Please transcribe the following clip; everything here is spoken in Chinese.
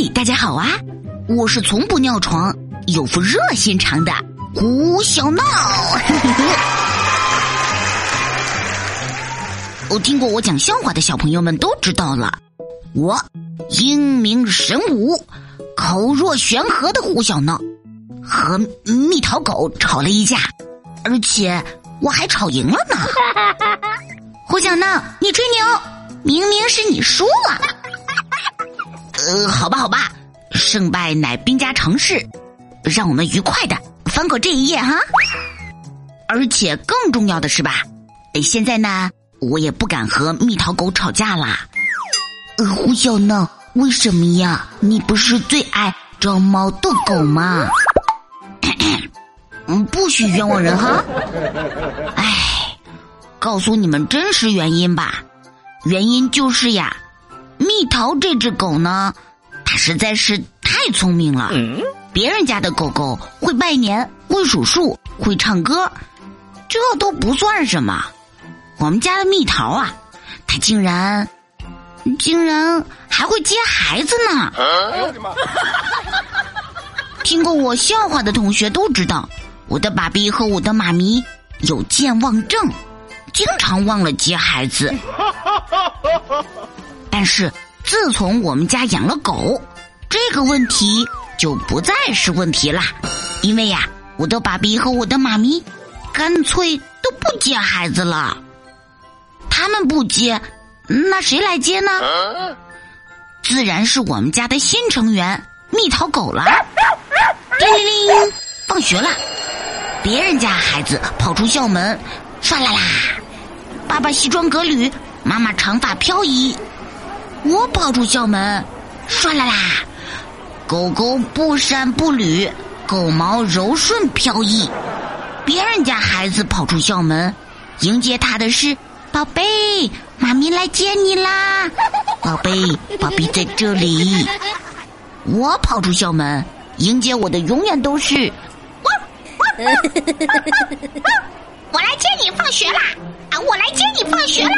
嘿，大家好啊！我是从不尿床、有副热心肠的胡小闹。我听过我讲笑话的小朋友们都知道了，我英明神武、口若悬河的胡小闹和蜜桃狗吵了一架，而且我还吵赢了呢。胡小闹，你吹牛，明明是你输了。呃，好吧，好吧，胜败乃兵家常事，让我们愉快的翻过这一页哈。而且更重要的是吧，现在呢，我也不敢和蜜桃狗吵架啦。呃，胡小闹，为什么呀？你不是最爱招猫逗狗吗？嗯，不许冤枉人哈。哎，告诉你们真实原因吧，原因就是呀。蜜桃这只狗呢，它实在是太聪明了。别人家的狗狗会拜年、会数数、会唱歌，这都不算什么。我们家的蜜桃啊，它竟然，竟然还会接孩子呢！听过我笑话的同学都知道，我的爸比和我的妈咪有健忘症，经常忘了接孩子。但是自从我们家养了狗，这个问题就不再是问题啦。因为呀，我的爸比和我的妈咪干脆都不接孩子了。他们不接，那谁来接呢？自然是我们家的新成员蜜桃狗了。叮铃铃，放学了，别人家孩子跑出校门，唰啦啦，爸爸西装革履，妈妈长发飘逸。我跑出校门，唰啦啦，狗狗不闪不捋，狗毛柔顺飘逸。别人家孩子跑出校门，迎接他的是宝贝，妈咪来接你啦！宝贝，宝贝在这里。我跑出校门，迎接我的永远都是 我来接你放学啦！啊，我来接你放学啦！